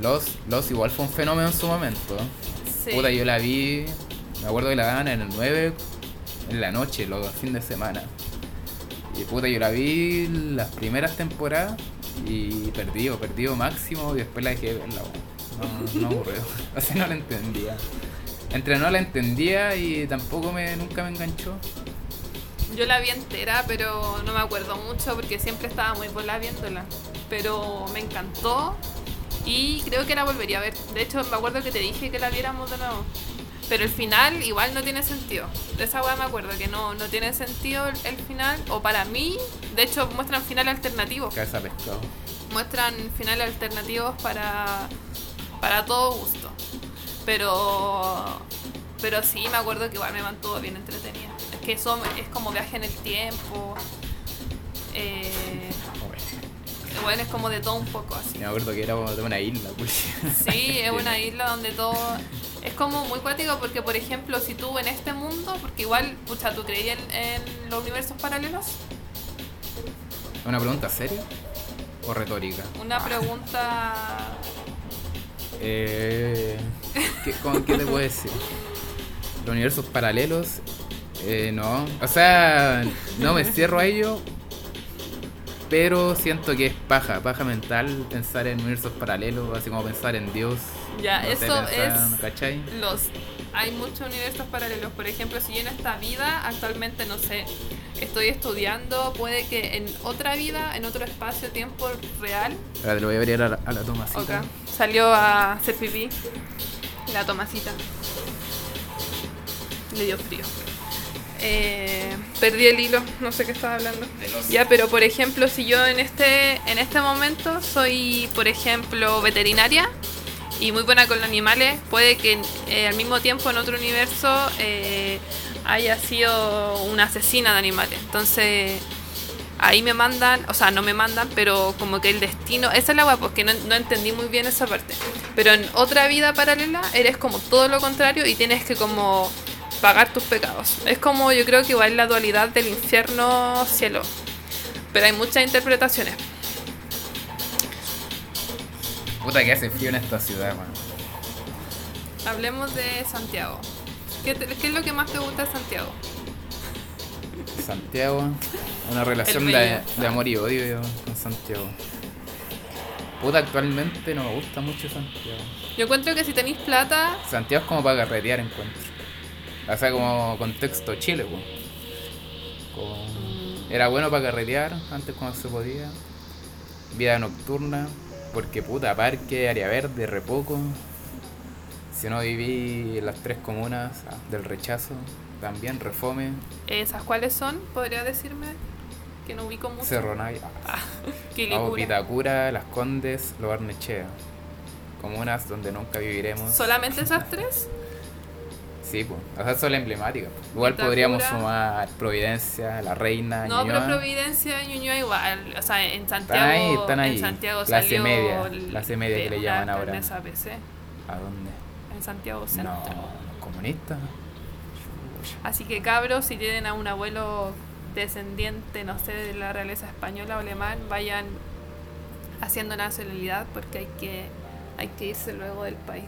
Los, los igual fue un fenómeno en su momento. Sí. Puta, yo la vi, me acuerdo que la daban en el 9 en la noche, los fines de semana. Y puta, yo la vi las primeras temporadas y perdido, perdido máximo y después la dejé de verla. No, no aburrió. O sea, no la entendía. Entre no la entendía y tampoco me nunca me enganchó. Yo la vi entera, pero no me acuerdo mucho porque siempre estaba muy volada viéndola. Pero me encantó y creo que la volvería a ver. De hecho, me acuerdo que te dije que la viéramos de nuevo. Pero el final igual no tiene sentido. De esa weá me acuerdo que no, no tiene sentido el, el final. O para mí, de hecho, muestran finales alternativos. De pescado. Muestran finales alternativos para, para todo gusto. Pero, pero sí, me acuerdo que igual me mantuvo bien entretenida. Que eso es como viaje en el tiempo. Eh, bueno, es como de todo un poco así. Me acuerdo que era como de una isla, pues. Sí, es una isla donde todo es como muy cuático porque, por ejemplo, si tú en este mundo, porque igual, pucha, ¿tú creías en, en los universos paralelos? ¿Una pregunta seria o retórica? Una pregunta... Eh, ¿qué, qué te puedo decir? Los universos paralelos, eh, no. O sea, no me cierro a ello, pero siento que es paja, paja mental pensar en universos paralelos, así como pensar en Dios. Ya, no eso pensar, es- ¿Cachai? Los... Hay muchos universos paralelos. Por ejemplo, si yo en esta vida, actualmente, no sé, estoy estudiando, puede que en otra vida, en otro espacio-tiempo real, Ahora te lo voy a abrir a la, a la. Salió a hacer pipí. La Tomasita. Le dio frío. Eh, perdí el hilo, no sé qué estaba hablando. Ya, pero por ejemplo, si yo en este, en este momento soy, por ejemplo, veterinaria y muy buena con los animales, puede que eh, al mismo tiempo en otro universo eh, haya sido una asesina de animales. Entonces, ahí me mandan, o sea, no me mandan, pero como que el destino, esa es la guapa, porque no, no entendí muy bien esa parte. Pero en otra vida paralela eres como todo lo contrario y tienes que como pagar tus pecados. Es como yo creo que igual la dualidad del infierno cielo. Pero hay muchas interpretaciones. Puta que hace frío en esta ciudad, man. Hablemos de Santiago. ¿Qué, te- qué es lo que más te gusta de Santiago? Santiago, una relación El de, amor y odio yo con Santiago. Puta, actualmente no me gusta mucho Santiago. Yo encuentro que si tenéis plata, Santiago es como para carretear encuentro. O sea, como contexto Chile, pues. Como- Era bueno para carretear antes cuando se podía. Vida nocturna, porque puta, parque, área verde, repoco. Si no viví en las tres comunas ah, del rechazo, también Refome, ¿esas cuáles son? ¿Podría decirme? Que no ubico mucho. Cerro Navia, Quilicura. Vamos, Vitacura, Las Condes, Lo Barnechea. Comunas donde nunca viviremos. ¿Solamente esas tres? Sí, pues. O sea, son las emblemáticas. Igual Vitacura. podríamos sumar Providencia, La Reina, No, Ñuñoa. pero Providencia y Ñuñoa igual. O sea, en Santiago. Están ahí, están ahí. En Santiago Clase salió media, el- clase media que le llaman ahora. PC, ¿A dónde? en Santiago Centro. No, los comunistas. Así que cabros, si tienen a un abuelo descendiente, no sé, de la realeza española o alemán, vayan haciendo nacionalidad porque hay que, hay que irse luego del país.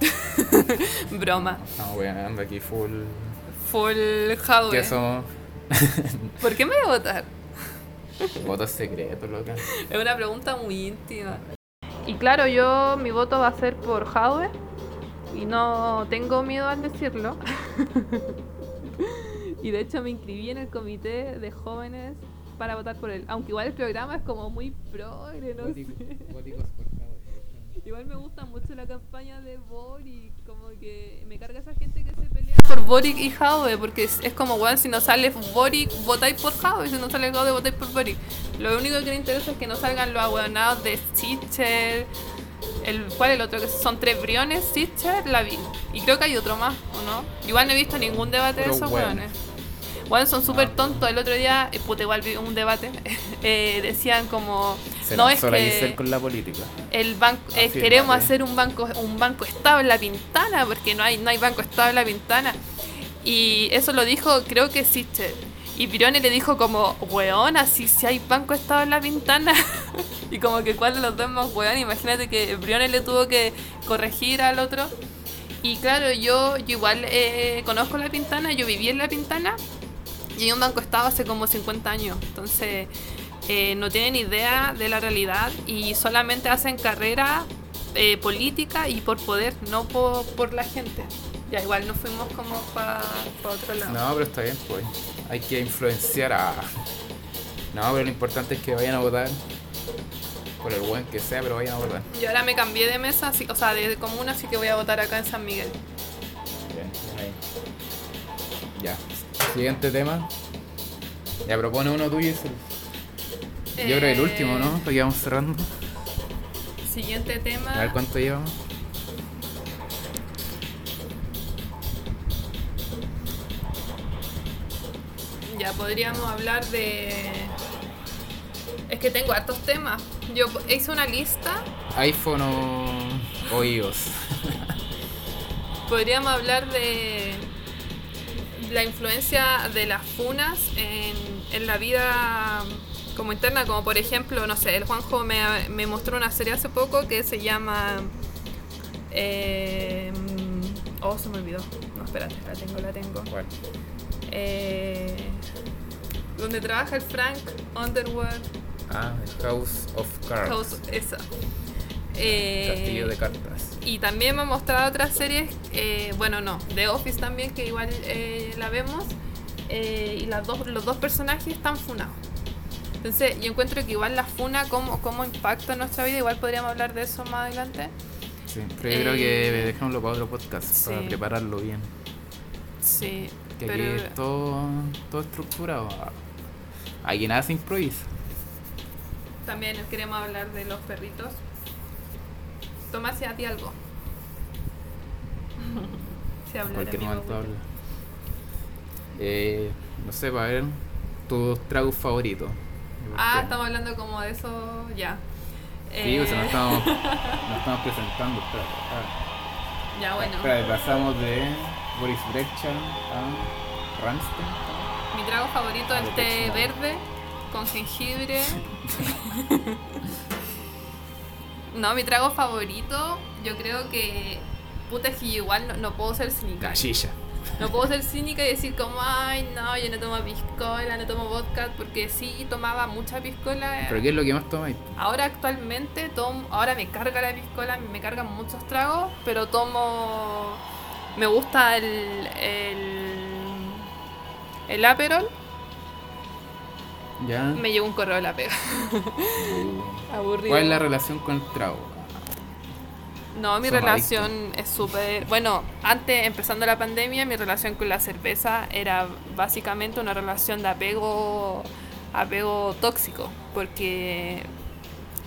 Broma. Estamos weando aquí full. Full hardware. ¿Qué somos? ¿Por qué me voy a votar? Votos secretos, loca. Es una pregunta muy íntima. Y claro, yo mi voto va a ser por Jadwe y no tengo miedo al decirlo. y de hecho me inscribí en el comité de jóvenes para votar por él. Aunque igual el programa es como muy progre, no sé. Igual me gusta mucho la campaña de Boric, como que me carga esa gente que se pelea por Boric y Jaude, porque es, es como, bueno, si no sale Boric, votáis por Jaude, si no sale Jaude, votáis por Boric. Lo único que me interesa es que no salgan los ahueonados de Sicher, el, ¿cuál es el otro? Que son tres briones, Sicher, Lavín. Y creo que hay otro más, ¿o no? Igual no he visto ningún debate de esos hueones. Bueno, son súper No. tontos. El otro día, eh, puta, igual vi un debate, eh, decían como, Se no es que con la política. el banco eh, queremos hacer un banco un banco estado en la Pintana porque no hay no hay banco estado en la Pintana y eso lo dijo creo que Sister y Pirone le dijo como weón así si hay banco estado en la Pintana y como que cuál de los dos es más weón. Imagínate que Briones le tuvo que corregir al otro. Y claro, yo, yo igual eh, conozco La Pintana, yo viví en La Pintana y en un banco estaba hace como 50 años. Entonces eh, no tienen idea de la realidad y solamente hacen carrera eh, política y por poder, no por, por la gente. Ya igual nos fuimos como para otro lado. No, pero está bien, pues. Hay que influenciar a. No, pero lo importante es que vayan a votar. Por el buen que sea, pero vayan a votar. Yo ahora me cambié de mesa, así- o sea, de comuna, así que voy a votar acá en San Miguel. Bien, bien ahí. Ya. Siguiente tema. Ya propone uno tuyo. Isel. Yo creo que el último, ¿no? Porque vamos cerrando. Siguiente tema. A ver cuánto llevamos. Ya podríamos hablar de. Es que tengo hartos temas. Yo hice una lista. iPhone o, o iOS. Podríamos hablar de la influencia de las funas en, en la vida como interna, como por ejemplo, no sé, el Juanjo me, me mostró una serie hace poco que se llama... eh, oh, se me olvidó. No, espérate, la tengo, la tengo. Eh, donde trabaja el Frank Underwood Ah, House of Cards. House, esa. Eh, Castillo de cartas. y también me ha mostrado otras series, eh, bueno, no, The Office también, que igual eh, la vemos. eh, y las dos, los dos personajes están funados. Entonces, yo encuentro que igual la funa, cómo, cómo impacta en nuestra vida, igual podríamos hablar de eso más adelante. Sí, pero yo creo que Eh, dejémoslo para otro podcast, para prepararlo bien. Sí, Que pero aquí es todo, todo estructurado. Aquí nada se improvisa. también queremos hablar de los perritos. Tomás, a ti algo. Se habla cualquier momento habla. Eh, no sé, para ver tus tragos favoritos. Ah, estamos hablando como de eso ya. Sí, pues, Eh, nos estamos, nos estamos presentando. Ah. Ya, bueno. Pasamos de Boris Brecha a Ramstein. Mi trago favorito es Ah, el té de verde con jengibre. no, mi trago favorito, yo creo que. Puta, es que igual no, no puedo ser cínica. Gallilla. No puedo ser cínica y decir como, ay, no, yo no tomo piscola, no tomo vodka, porque sí tomaba mucha piscola. ¿Pero qué es lo que más tomáis? Ahora actualmente tomo, ahora me carga la piscola, me cargan muchos tragos, pero tomo, me gusta el, el, el Aperol, ¿Ya? me llegó un correo de la pega. Aburrido. ¿Cuál es la relación con el trago? No, mi relación es súper... Bueno, antes, empezando la pandemia, mi relación con la cerveza era básicamente una relación de apego, apego tóxico, porque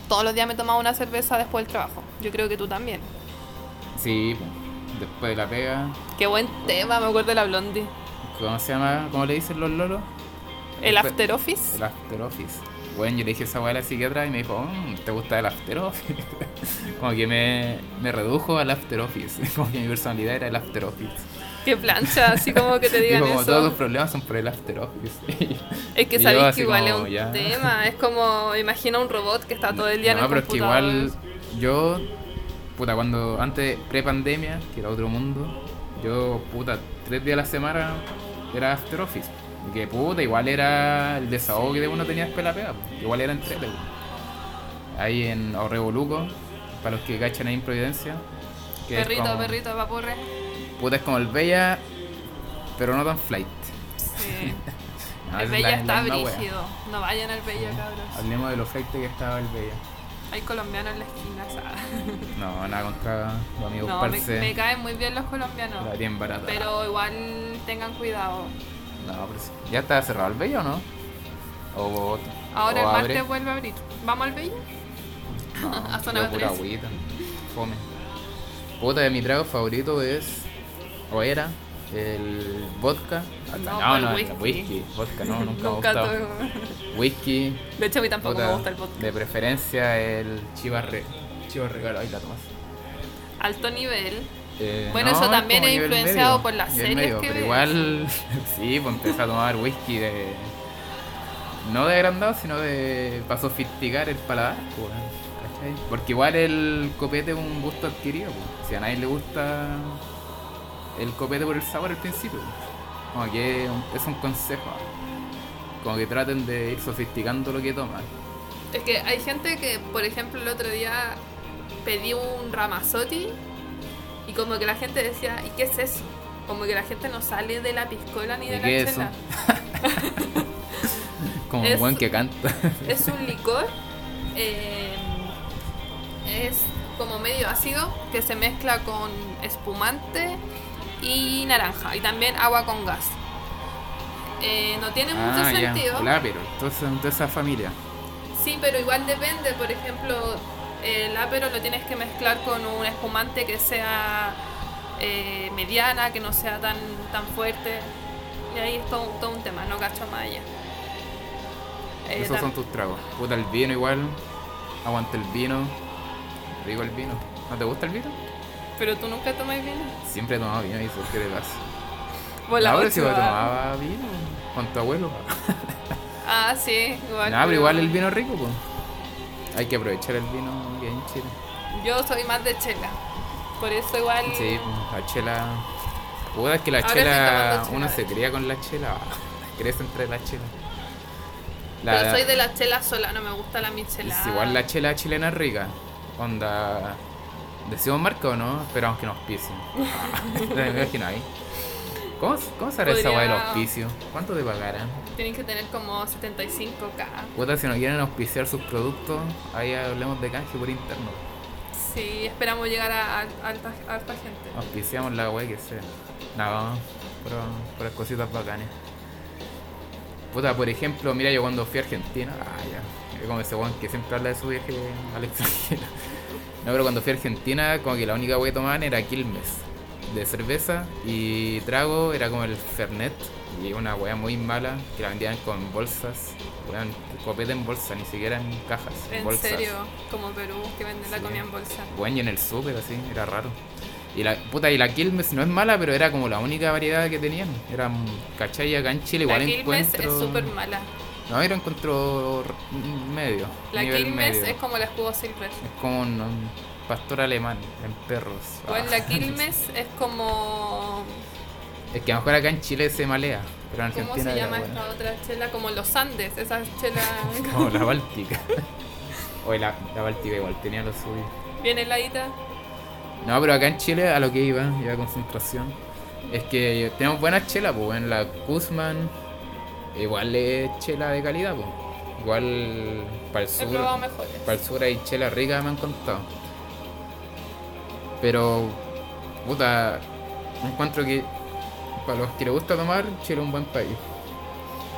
todos los días me tomaba una cerveza después del trabajo. Yo creo que tú también. Sí, después de la pega. Qué buen tema, me acuerdo de la blondie. ¿Cómo se llama? ¿Cómo le dicen los lolos? El Después- after office. El after office. Bueno, yo le dije esa weá a la psiquiatra y me dijo, "Mm, ¿te gusta el after office? Como que me, me redujo al after office. Como que mi personalidad era el after office. Qué plancha, así como que te digan como todos los eso. problemas son por el after office. Es que sabéis que igual es un ya. tema. Es como, imagina un robot que está todo el día en no, el pero es que igual yo, puta, cuando antes, pre-pandemia, que era otro mundo, yo, puta, tres días a la semana era after office. Que puta, igual era el desahogo que uno tenía después de la pega. Igual era entre Ahí en Revoluco, para los que cachan ahí en Providencia. que Perrito, como- perrito, vaporre. Puta, es como el Bella, pero no tan flight. Sí. No, el es Bella la- está la brígido. No vayan al Bella, cabros. Hablemos de lo flight que estaba el Bella. Hay colombianos en la esquina, ¿sabes? No, nada contra los amigos No, me caen muy bien los colombianos. La bien barata. Pero igual tengan cuidado. No, pero sí. ¿Ya está cerrado el Bello o no? O, Ahora o el abre? martes vuelve a abrir. ¿Vamos al Bella? No, a zona pura 3. agüita. Fome. Puta, de mi trago favorito es. O era. El vodka. No, no, el no, whisky. el whisky. Vodka, no, nunca, me ha gustado. Whisky. De hecho, a mí tampoco puta, me gusta el vodka. De preferencia el Chivas Re. Chivas Regalo, ahí la tomas. Alto nivel. Eh, Bueno, eso es también es influenciado medio, por las series medio, que Pero ves. igual, sí, pues empecé a tomar whisky de. No de agrandado, sino de. para sofisticar el paladar, pues, ¿cachai? Porque igual el copete es un gusto adquirido, pues. Si a nadie le gusta el copete por el sabor al principio, pues. Como que es un, es un consejo. Como que traten de ir sofisticando lo que toman. Es que hay gente que, por ejemplo, el otro día pedí un ramazotti y como que la gente decía, ¿y qué es eso? Como que la gente no sale de la piscola ni ¿Y de la qué es chela. Como Es- un buen que canta. Es un licor, eh, es como medio ácido que se mezcla con espumante y naranja y también agua con gas. Eh, no tiene mucho ah, ya. sentido. El ápero. Entonces, de esa familia. Sí, pero igual depende. Por ejemplo, el apero lo tienes que mezclar con un espumante que sea eh, mediana, que no sea tan, tan fuerte. Y ahí es todo, todo un tema, no cacho más allá. Eh, Esos son tus tragos. Puta, el vino igual. Aguanta el vino. Rico el vino. ¿No te gusta el vino? Pero tú nunca tomas vino. Siempre he tomado vino y eso, ¿qué te pasa? Pero ocho, ah. tomaba vino con tu abuelo. Ah, sí, igual. No, pero igual el vino rico, pues. Hay que aprovechar el vino que hay en Chile. Yo soy más de chela. Por eso igual. Sí, la chela. Puta, es que la Ahora chela. Uno se cría con la chela. Crece entre la chela. Pero soy de la chela sola, no me gusta la michelada. Es igual la chela chilena es rica. Onda. ¿Decimos marca o no? Esperamos que nos auspicien. ¿Te imaginas ahí? ¿Cómo, ¿Cómo será esa del auspicio? ¿Cuánto te pagarán? Tienen que tener como 75k. Puta, si nos quieren auspiciar sus productos, ahí hablemos de canje por interno. Sí, esperamos llegar a, a alta, a alta gente. Auspiciamos la guay que sea. Nada, por, por las cositas bacanas. Puta, por ejemplo, mira, yo cuando fui a Argentina, ah, ya, es como ese weón que siempre habla de su viaje al extranjero. No, pero cuando fui a Argentina, como que la única wey que tomaban era Quilmes, de cerveza, y trago era como el Fernet, y una wea muy mala, que la vendían con bolsas, weón, copete en bolsa, ni siquiera en cajas, En bolsas. serio, como Perú, que venden la comida en bolsa. Bueno, y en el súper así, era raro. Y la puta, y la Quilmes no es mala, pero era como la única variedad que tenían. Era, ¿cachai? Acá en Chile igual la Quilmes encuentro. es súper mala. No, lo encuentro medio. La Quilmes medio. es como la escudo silver. Es como un pastor alemán en perros. Bueno, Ah. la Quilmes es como. Es que a lo mejor acá en Chile se malea, pero en ¿Cómo se llama buena. esta otra chela? Como los Andes, esa chela Como la Báltica. Oye, la, la Báltica igual tenía lo suyo. bien heladita. No, pero acá en Chile a lo que iba, iba a concentración, es que tenemos buenas chelas, pues en la Kuzman igual es chela de calidad, pues. Igual para el He sur, probado mejores. para el sur hay chela rica, me han contado. Pero, puta, encuentro que para los que les gusta tomar, Chile es un buen país.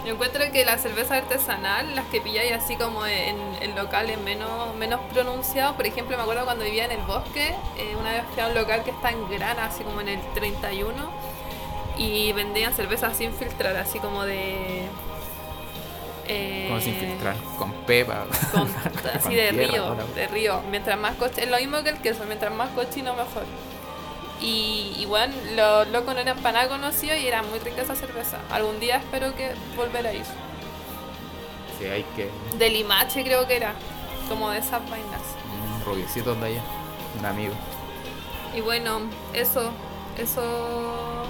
Yo encuentro que la cerveza artesanal, las que pilláis así como en, en locales menos, menos pronunciados, por ejemplo, me acuerdo cuando vivía en el bosque, eh, una vez fui a un local que está en Grana, así como en el 31, y vendían cervezas sin filtrar, así como de... eh, Como sin filtrar, con pepa. con- así con de tierra, río, de río. Mientras más cochino, es lo mismo que el queso, mientras más cochino mejor. Y, y bueno, los locos no eran para nada conocidos y era muy rica esa cerveza. Algún día espero que volver a ir. Sí, hay que. De limache creo que era, como de esas vainas. Un rubiecito de allá, un amigo. Y bueno, eso, eso,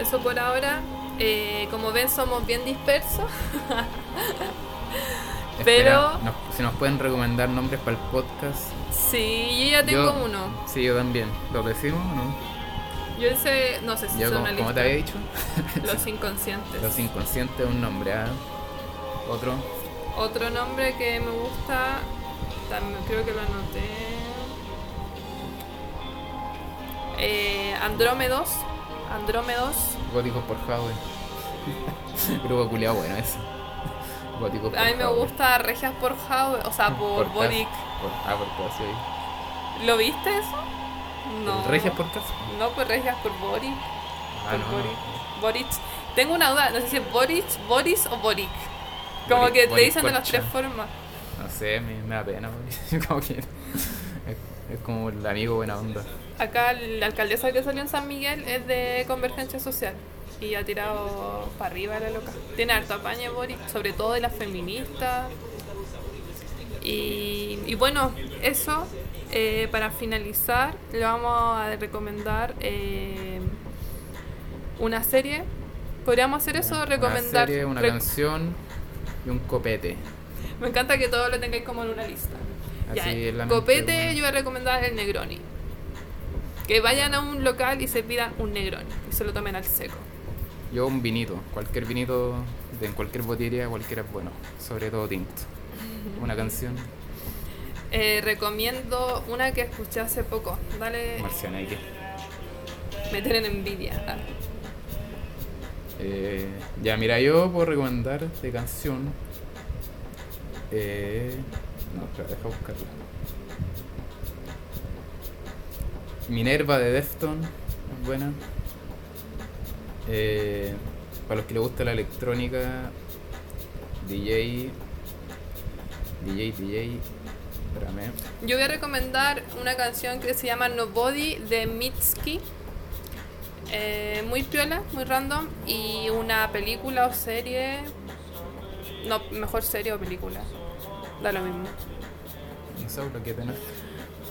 eso por ahora. Eh, como ven somos bien dispersos. Pero- Espera, nos- si nos pueden recomendar nombres para el podcast. Sí, yo ya tengo Yo- uno. Sí, yo también. ¿Lo decimos o no? Yo ese, no sé si Yo, son como, una te había dicho, Los inconscientes. Los Inconscientes, un nombre. ¿ah? Otro. Otro nombre que me gusta, también creo que lo anoté. Eh, Andrómedos. Andrómedos. Góticos por Huawei. Grupo culiado bueno ese. Góticos por A mí me Huawei. gusta Regias por Jao, o sea, por, Cas- Boric. por- ah, por Cas, sí. ¿Lo viste eso? No. ¿Regias por Cas? No, pues Regias por Boric. Ah, por no. Boric. Boric. Tengo una duda, no sé si es Boric, Boris o Boric. Como Boric- que te Boric dicen de las tres formas. No sé, me, me da pena. como que es, es como el amigo buena onda. Acá la alcaldesa que salió en San Miguel es de Convergencia Social. y ha tirado para arriba la loca. Tiene harto apaño Boric, sobre todo de las feministas. Y, y bueno, eso, eh, para finalizar, le vamos a recomendar eh, una serie. Podríamos hacer eso, recomendar. Una serie, una rec- canción y un copete. Me encanta que todo lo tengáis como en una lista. Así Ya, copete, yo voy a recomendar el Negroni. Que vayan a un local y se pidan un Negroni y se lo tomen al seco. Yo un vinito, cualquier vinito de cualquier botillería, cualquiera es bueno, sobre todo tinto. Una canción, Eh, recomiendo una que escuché hace poco. Dale, Marcianeque. me tienen envidia. Ah. Eh, ya, mira, yo puedo recomendar de canción. Eh, no, espera, deja buscarla. Minerva de Defton, buena. Eh, para los que les gusta la electrónica, DJ. DJ, DJ. Espérame. Yo voy a recomendar una canción que se llama Nobody de Mitski. Eh, muy piola, muy random. Y una película o serie. No, mejor serie o película. Da lo mismo. Lo que tenés.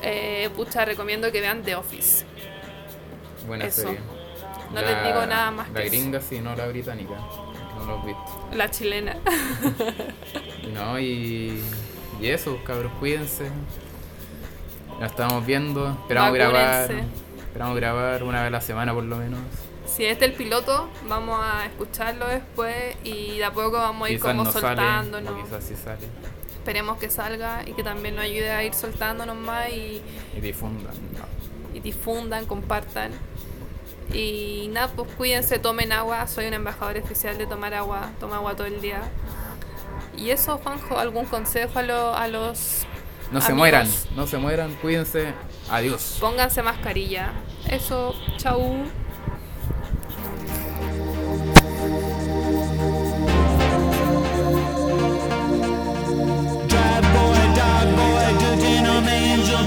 Eh, pucha, recomiendo que vean The Office. Buena Eso. serie. No les digo nada más La que gringa, sí, no la británica. No lo he visto. La chilena. No, y, y eso, cabros, cuídense. La estamos viendo. Esperamos grabar. Vacúnense. Esperamos grabar una vez a la semana por lo menos. Si este es el piloto, vamos a escucharlo después y de a poco vamos a ir Quizás como no sale, soltándonos. o quizás sí sale. Esperemos que salga y que también nos ayude a ir soltándonos más y, Y difundan. no. y difundan, compartan. Y nada, pues cuídense, tomen agua. Soy un embajador oficial de tomar agua. Toma agua todo el día. Y eso, Juanjo, ¿algún consejo a, lo- a los... No se mueran, no se mueran, cuídense. Adiós. Pónganse mascarilla. Eso, chau.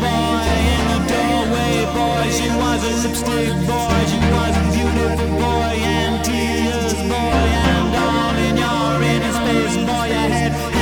boy in the doorway, boy. She was a lipstick boy. She was a beautiful boy and tears, boy. And all in your inner space, boy, I had.